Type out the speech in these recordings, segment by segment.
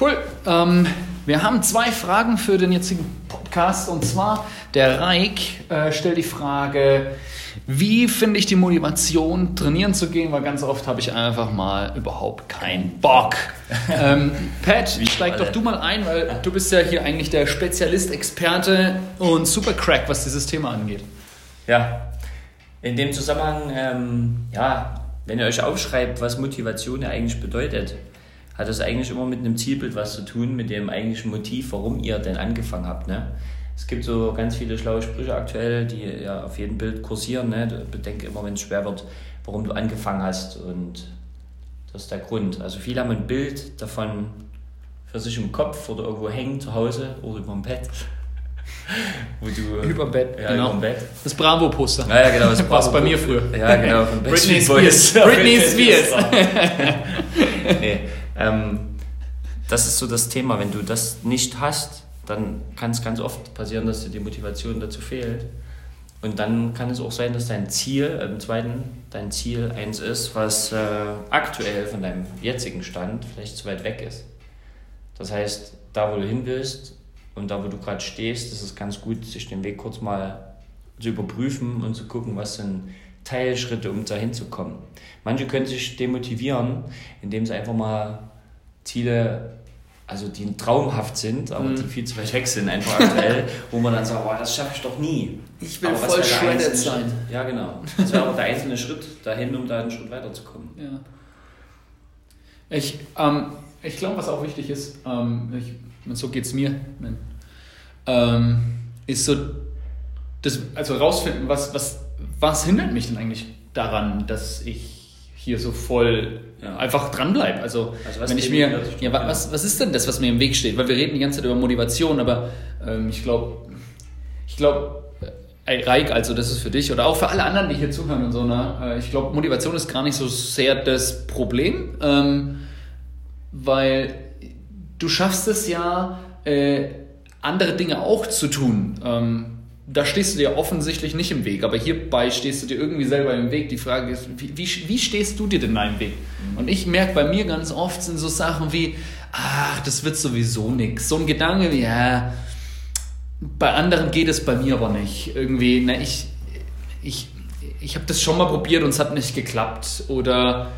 Cool. Ähm, wir haben zwei Fragen für den jetzigen Podcast. Und zwar, der Reik äh, stellt die Frage, wie finde ich die Motivation, trainieren zu gehen? Weil ganz oft habe ich einfach mal überhaupt keinen Bock. ähm, Pat, steig doch du mal ein, weil du bist ja hier eigentlich der Spezialist, Experte und Supercrack, was dieses Thema angeht. Ja, in dem Zusammenhang, ähm, ja, wenn ihr euch aufschreibt, was Motivation ja eigentlich bedeutet, hat das eigentlich immer mit einem Zielbild was zu tun, mit dem eigentlichen Motiv, warum ihr denn angefangen habt. Ne? Es gibt so ganz viele schlaue Sprüche aktuell, die ja auf jedem Bild kursieren. Ne? Bedenke immer, wenn es schwer wird, warum du angefangen hast. Und das ist der Grund. Also viele haben ein Bild davon für sich im Kopf oder irgendwo hängen zu Hause oder über dem Bett. Wo du, über Bett, ja, genau. Über Bett. Das Bravo-Poster. Ja, ja, genau. Das Bravo bei mir früher. Ja, genau. Von Britney Spears. Britney Spears. nee, ähm, das ist so das Thema. Wenn du das nicht hast, dann kann es ganz oft passieren, dass dir die Motivation dazu fehlt. Und dann kann es auch sein, dass dein Ziel, äh, im zweiten, dein Ziel eins ist, was äh, aktuell von deinem jetzigen Stand vielleicht zu weit weg ist. Das heißt, da wo du hin willst und da wo du gerade stehst, ist es ganz gut, sich den Weg kurz mal zu überprüfen und zu gucken, was sind Teilschritte, um da hinzukommen. Manche können sich demotivieren, indem sie einfach mal Ziele also die traumhaft sind, aber mhm. die viel zu weit weg sind, einfach aktuell, wo man dann sagt, oh, das schaffe ich doch nie. Ich will aber voll shredded sein. Ja, genau. Das wäre aber der einzelne Schritt dahin, um da einen Schritt weiterzukommen. Ja. Ich, ähm, ich glaube, was auch wichtig ist, ähm, ich, so geht es mir, ähm, ist so, das, also rausfinden, was, was, was hindert mich denn eigentlich daran, dass ich hier so voll ja. einfach dranbleibe. Also, also wenn ich mir, ja, was, was ist denn das, was mir im Weg steht? Weil wir reden die ganze Zeit über Motivation, aber ähm, ich glaube, ich glaube, äh, Reik, also das ist für dich oder auch für alle anderen, die hier zuhören und so, ne? Äh, ich glaube, Motivation ist gar nicht so sehr das Problem, ähm, weil du schaffst es ja, äh, andere Dinge auch zu tun. Ähm, da stehst du dir offensichtlich nicht im Weg, aber hierbei stehst du dir irgendwie selber im Weg. Die Frage ist, wie, wie, wie stehst du dir denn da im Weg? Mhm. Und ich merke bei mir ganz oft sind so Sachen wie, ach, das wird sowieso nichts. So ein Gedanke wie, ja, bei anderen geht es bei mir aber nicht. Irgendwie, na, ich, ich, ich habe das schon mal probiert und es hat nicht geklappt. Oder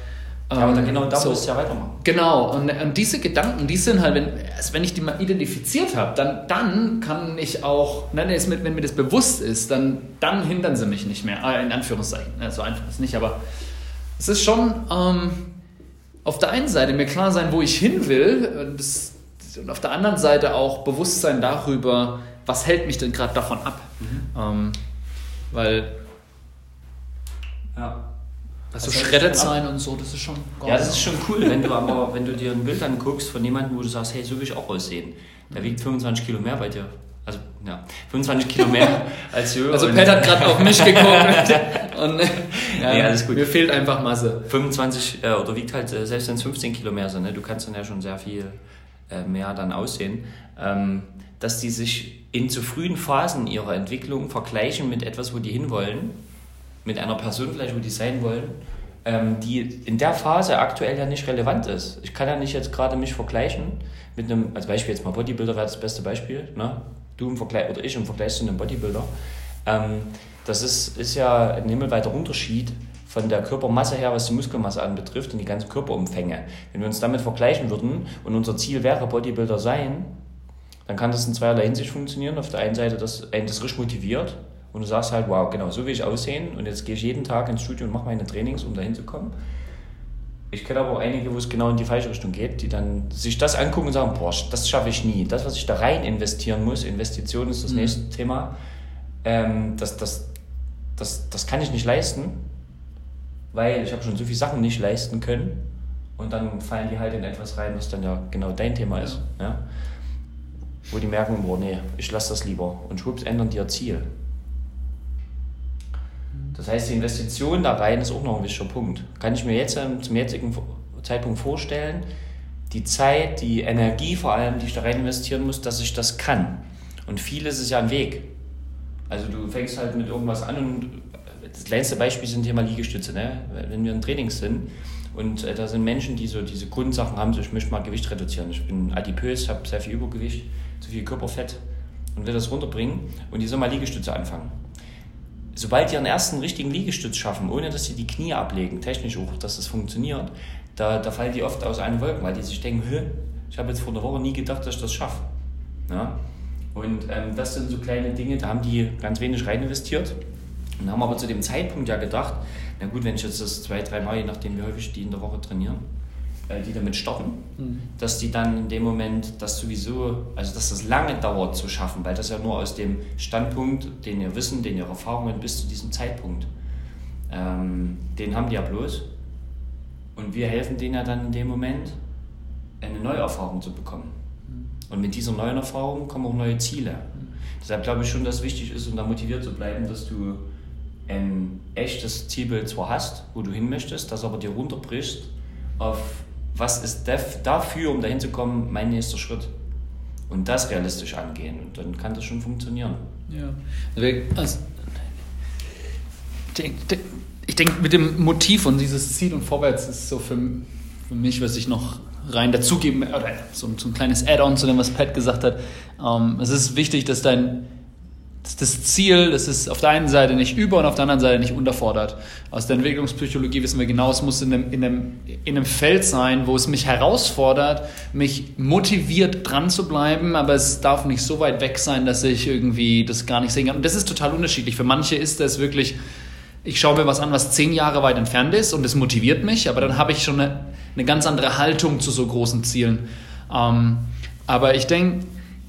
ja, aber dann ähm, genau da so, musst du ja weitermachen. Genau, und, und, diese Gedanken, die sind halt, wenn, also wenn ich die mal identifiziert habe, dann, dann kann ich auch, ne, wenn mir das bewusst ist, dann, dann hindern sie mich nicht mehr, äh, in Anführungszeichen. Ja, so einfach ist es nicht, aber es ist schon ähm, auf der einen Seite mir klar sein, wo ich hin will, das, und auf der anderen Seite auch Bewusstsein darüber, was hält mich denn gerade davon ab. Mhm. Ähm, weil, ja also, also shredded sein und so, das ist schon geil. Ja, das ist schon cool, wenn du aber, wenn du dir ein Bild anguckst von jemandem, wo du sagst, hey, so will ich auch aussehen. Der wiegt 25 Kilo mehr bei dir. Also, ja, 25 Kilo mehr als du. Also, Pat hat gerade auf mich geguckt. und, ja, nee, alles gut. Mir fehlt einfach Masse. 25, äh, oder wiegt halt, äh, selbst wenn es 15 Kilo mehr sind, ne, du kannst dann ja schon sehr viel äh, mehr dann aussehen. Ähm, dass die sich in zu frühen Phasen ihrer Entwicklung vergleichen mit etwas, wo die hinwollen mit einer Person vielleicht, wo die sein wollen, ähm, die in der Phase aktuell ja nicht relevant ist. Ich kann ja nicht jetzt gerade mich vergleichen mit einem, als Beispiel jetzt mal Bodybuilder wäre das beste Beispiel, ne? du im Vergleich oder ich im Vergleich zu einem Bodybuilder. Ähm, das ist, ist ja ein himmelweiter Unterschied von der Körpermasse her, was die Muskelmasse anbetrifft und die ganzen Körperumfänge. Wenn wir uns damit vergleichen würden und unser Ziel wäre Bodybuilder sein, dann kann das in zweierlei Hinsicht funktionieren. Auf der einen Seite, dass einen das richtig motiviert, und du sagst halt, wow, genau, so will ich aussehen und jetzt gehe ich jeden Tag ins Studio und mache meine Trainings, um dahin zu kommen. Ich kenne aber auch einige, wo es genau in die falsche Richtung geht, die dann sich das angucken und sagen, boah, das schaffe ich nie. Das, was ich da rein investieren muss, Investition ist das mhm. nächste Thema, ähm, das, das, das, das kann ich nicht leisten, weil ich habe schon so viele Sachen nicht leisten können und dann fallen die halt in etwas rein, was dann ja genau dein Thema ist. Ja? Wo die merken, boah, nee, ich lasse das lieber und schwupps ändern die ihr Ziel. Das heißt, die Investition da rein ist auch noch ein wichtiger Punkt. Kann ich mir jetzt ähm, zum jetzigen Zeitpunkt vorstellen, die Zeit, die Energie vor allem, die ich da rein investieren muss, dass ich das kann. Und vieles ist ja ein Weg. Also du fängst halt mit irgendwas an und das kleinste Beispiel sind Thema Liegestütze. Ne? Wenn wir im Training sind Und äh, da sind Menschen, die so diese Grundsachen haben, so ich möchte mal Gewicht reduzieren. Ich bin adipös, habe sehr viel Übergewicht, zu viel Körperfett und will das runterbringen. Und die sollen mal Liegestütze anfangen. Sobald die ihren ersten richtigen Liegestütz schaffen, ohne dass sie die Knie ablegen, technisch auch, dass das funktioniert, da, da fallen die oft aus allen Wolken, weil die sich denken, ich habe jetzt vor einer Woche nie gedacht, dass ich das schaffe. Ja? Und ähm, das sind so kleine Dinge, da haben die ganz wenig rein investiert und haben aber zu dem Zeitpunkt ja gedacht, na gut, wenn ich jetzt das zwei, drei Mal, je nachdem wie häufig die in der Woche trainieren, die damit starten, mhm. dass die dann in dem Moment das sowieso, also dass das lange dauert zu schaffen, weil das ja nur aus dem Standpunkt, den ihr Wissen, den ihr Erfahrungen bis zu diesem Zeitpunkt, ähm, den haben die ja bloß. Und wir helfen denen ja dann in dem Moment, eine neue Erfahrung zu bekommen. Mhm. Und mit dieser neuen Erfahrung kommen auch neue Ziele. Mhm. Deshalb glaube ich schon, dass es wichtig ist, um da motiviert zu bleiben, dass du ein echtes Zielbild zwar hast, wo du hin möchtest, das aber dir runterbrichst auf was ist dafür, um dahin zu kommen, mein nächster Schritt. Und das realistisch angehen. Und dann kann das schon funktionieren. Ja. Also, ich denke, mit dem Motiv und dieses Ziel und Vorwärts ist so für, für mich, was ich noch rein dazugeben, oder so, so ein kleines Add-on zu dem, was Pat gesagt hat. Ähm, es ist wichtig, dass dein das Ziel, das ist auf der einen Seite nicht über und auf der anderen Seite nicht unterfordert. Aus der Entwicklungspsychologie wissen wir genau, es muss in einem, in einem, in einem Feld sein, wo es mich herausfordert, mich motiviert dran zu bleiben, aber es darf nicht so weit weg sein, dass ich irgendwie das gar nicht sehen kann. Und das ist total unterschiedlich. Für manche ist das wirklich, ich schaue mir was an, was zehn Jahre weit entfernt ist und es motiviert mich, aber dann habe ich schon eine, eine ganz andere Haltung zu so großen Zielen. Ähm, aber ich denke,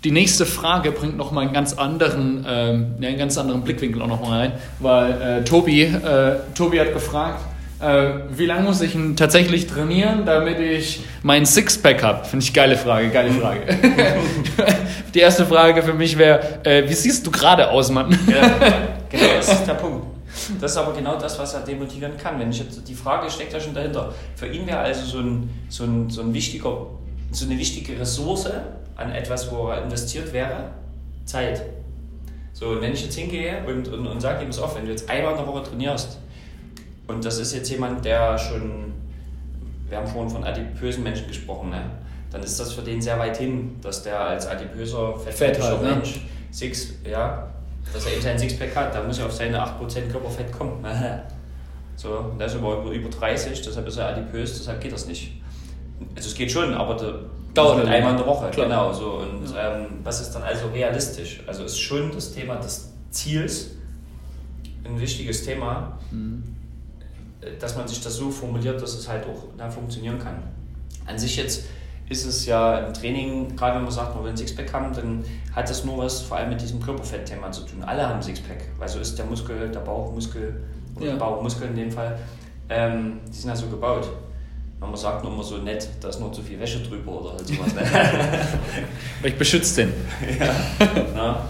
die nächste Frage bringt noch mal einen ganz anderen, ähm, einen ganz anderen Blickwinkel auch noch mal rein, weil äh, Tobi, äh, Tobi hat gefragt, äh, wie lange muss ich tatsächlich trainieren, damit ich mein Sixpack habe? Finde ich geile Frage, geile Frage. die erste Frage für mich wäre, äh, wie siehst du gerade aus, Mann? ja, genau, das ist der Punkt. Das ist aber genau das, was er demotivieren kann. Wenn ich jetzt, die Frage steckt ja schon dahinter. Für ihn wäre also so ein, so ein, so ein wichtiger, so eine wichtige Ressource, an etwas, wo er investiert wäre, Zeit. So, und wenn ich jetzt hingehe und, und, und sage ihm es oft, wenn du jetzt einmal in der Woche trainierst, und das ist jetzt jemand, der schon, wir haben vorhin von adipösen Menschen gesprochen, ne? dann ist das für den sehr weit hin, dass der als adipöser, fettfettiger halt, ne? Mensch? Six, ja, dass er eben sein Sixpack hat, da muss er auf seine 8% Körperfett kommen. so, der ist aber über, über 30, deshalb ist er adipös, deshalb geht das nicht. Also es geht schon, aber der, Dauert halt einmal in der Woche, Klar. genau. So. Und ja. ähm, was ist dann also realistisch? Also ist schon das Thema des Ziels ein wichtiges Thema, mhm. dass man sich das so formuliert, dass es halt auch da funktionieren kann. An sich jetzt ist es ja im Training, gerade wenn man sagt, man will ein Sixpack haben, dann hat das nur was vor allem mit diesem Körperfett-Thema zu tun. Alle haben Sixpack, weil so ist der Muskel, der Bauchmuskel oder ja. der Bauchmuskel in dem Fall, ähm, die sind ja so gebaut. Man sagt nur immer so nett, da ist noch zu viel Wäsche drüber oder halt sowas. Ne? ich beschütze den. ja.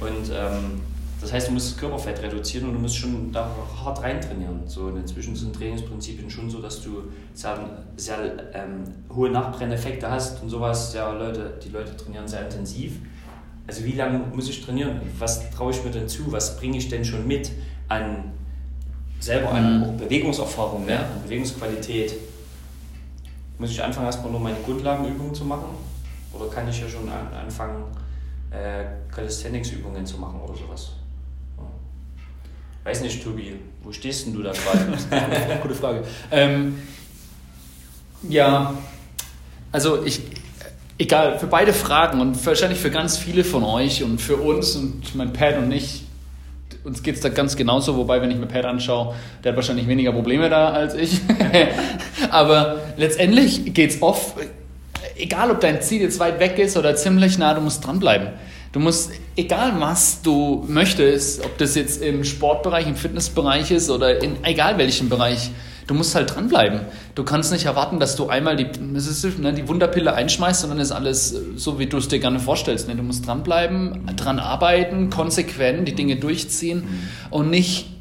Und ähm, das heißt, du musst das Körperfett reduzieren und du musst schon da hart reintrainieren. So, und inzwischen sind Trainingsprinzipien schon so, dass du sehr, sehr ähm, hohe Nachbrenneffekte hast und sowas. Ja, Leute, die Leute trainieren sehr intensiv. Also wie lange muss ich trainieren? Was traue ich mir denn zu? Was bringe ich denn schon mit an selber an mhm. Bewegungserfahrung, ne? an Bewegungsqualität? Muss ich anfangen, erstmal nur meine Grundlagenübungen zu machen? Oder kann ich ja schon an, anfangen, äh, Calisthenics-Übungen zu machen oder sowas? Weiß nicht, Tobi, wo stehst denn du da gerade? Gute Frage. Ähm, ja, also ich, egal, für beide Fragen und wahrscheinlich für ganz viele von euch und für uns und mein Pad und ich, uns geht es da ganz genauso, wobei, wenn ich mir Pat anschaue, der hat wahrscheinlich weniger Probleme da als ich. Aber letztendlich geht es oft, egal ob dein Ziel jetzt weit weg ist oder ziemlich nah, du musst dranbleiben. Du musst, egal was du möchtest, ob das jetzt im Sportbereich, im Fitnessbereich ist oder in egal welchem Bereich, du musst halt dranbleiben. Du kannst nicht erwarten, dass du einmal die, ne, die Wunderpille einschmeißt und dann ist alles so, wie du es dir gerne vorstellst. Ne? Du musst dranbleiben, dran arbeiten, konsequent die Dinge durchziehen mhm. und nicht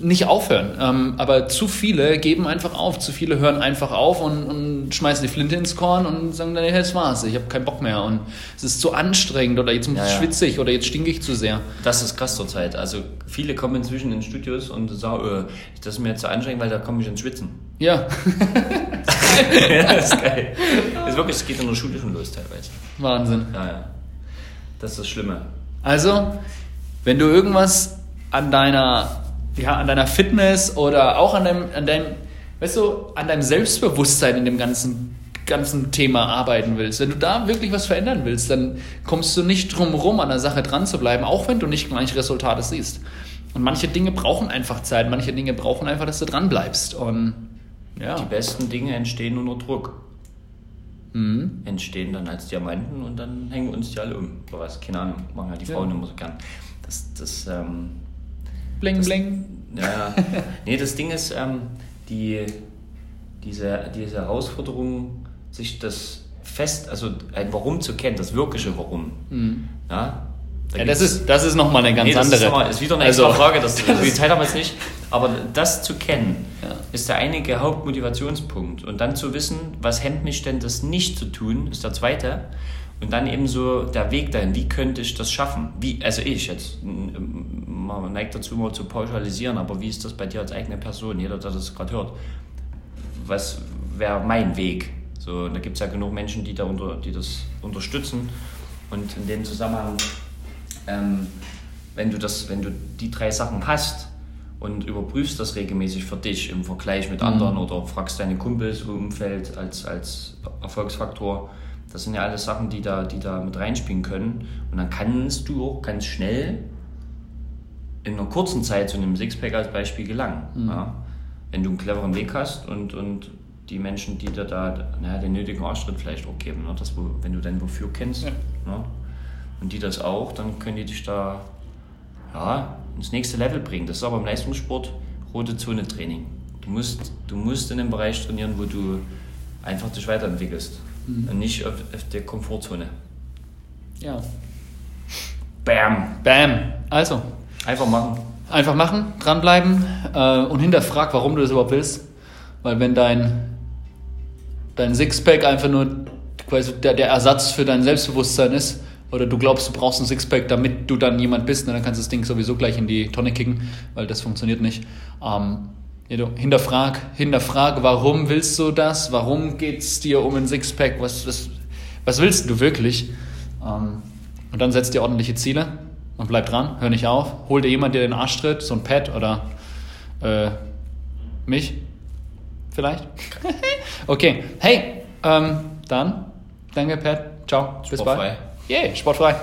nicht aufhören. Ähm, aber zu viele geben einfach auf. Zu viele hören einfach auf und, und schmeißen die Flinte ins Korn und sagen dann, hey, das war's, ich habe keinen Bock mehr. Und es ist zu anstrengend oder jetzt ja, ja. schwitzig oder jetzt stinke ich zu sehr. Das ist krass zurzeit. Also viele kommen inzwischen in Studios und sagen, äh, das ist mir jetzt zu anstrengend, weil da komme ich ins Schwitzen. Ja, ja, das ist geil. Das ist wirklich, es geht in der Schule schon los teilweise. Wahnsinn. Ja, ja. Das ist das Schlimme. Also, wenn du irgendwas an deiner, ja, an deiner Fitness oder auch an deinem, an deinem, weißt du, an deinem Selbstbewusstsein in dem ganzen, ganzen Thema arbeiten willst, wenn du da wirklich was verändern willst, dann kommst du nicht drum rum, an der Sache dran zu bleiben, auch wenn du nicht gleich Resultate siehst. Und manche Dinge brauchen einfach Zeit, manche Dinge brauchen einfach, dass du dran bleibst. Und ja. Die besten Dinge entstehen unter Druck. Mhm. Entstehen dann als Diamanten und dann hängen uns die alle um. Oder was? Keine Ahnung, machen halt die Ja. Frauen immer so gern. Das, das, ähm, Bling, Das- bling. Ja, nee, das Ding ist, ähm, die, diese, diese Herausforderung, sich das fest, also ein Warum zu kennen, das wirkliche Warum. Ja, da Mhm. Ja, das ist, das ist nochmal eine ganz nee, das andere. Ist, nochmal, ist wieder eine Also- extra Frage, das, die Zeit haben wir jetzt nicht. Aber das zu kennen, Ja. ist der einige Hauptmotivationspunkt. Und dann zu wissen, was hemmt mich denn, das nicht zu tun, ist der zweite. Und dann eben so der Weg dahin, wie könnte ich das schaffen? Wie, also ich jetzt, man neigt dazu immer zu pauschalisieren, aber wie ist das bei dir als eigene Person, jeder, der das gerade hört? Was wäre mein Weg? So, da gibt es ja genug Menschen, die, da unter, die das unterstützen. Und in dem Zusammenhang, ähm, wenn, du das, wenn du die drei Sachen hast und überprüfst das regelmäßig für dich im Vergleich mit anderen oder fragst deine Kumpels im Umfeld als, als Erfolgsfaktor, das sind ja alles Sachen, die da, die da mit reinspielen können. Und dann kannst du auch ganz schnell in einer kurzen Zeit zu einem Sixpack als Beispiel gelangen. Ja? Wenn du einen cleveren Weg hast und, und die Menschen, die dir da naja, den nötigen Arschtritt vielleicht auch geben, ne? das, wo- wenn du dein Wofür kennst Ja. ne? und die das auch, dann können die dich da ja, ins nächste Level bringen. Das ist aber im Leistungssport rote Zone Training. Du musst, du musst in einem Bereich trainieren, wo du einfach dich weiterentwickelst und nicht auf, auf der Komfortzone. Ja. Bam! Bam. Also, Einfach machen. einfach machen, dranbleiben äh, und hinterfrag, warum du das überhaupt willst. Weil wenn dein, dein Sixpack einfach nur quasi der, der Ersatz für dein Selbstbewusstsein ist, oder du glaubst, du brauchst ein Sixpack, damit du dann jemand bist, na, dann kannst du das Ding sowieso gleich in die Tonne kicken, weil das funktioniert nicht. Ähm, hinterfrag, hinterfrag, warum willst du das? Warum geht es dir um ein Sixpack? Was, was, was willst du wirklich? Ähm, und dann setz dir ordentliche Ziele und bleib dran, hör nicht auf. Hol dir jemand, der den Arsch tritt, so ein Pad oder äh, mich vielleicht. okay, hey, ähm, dann danke Pat, ciao, bis Sportfrei. bald. Yeah, sportfrei.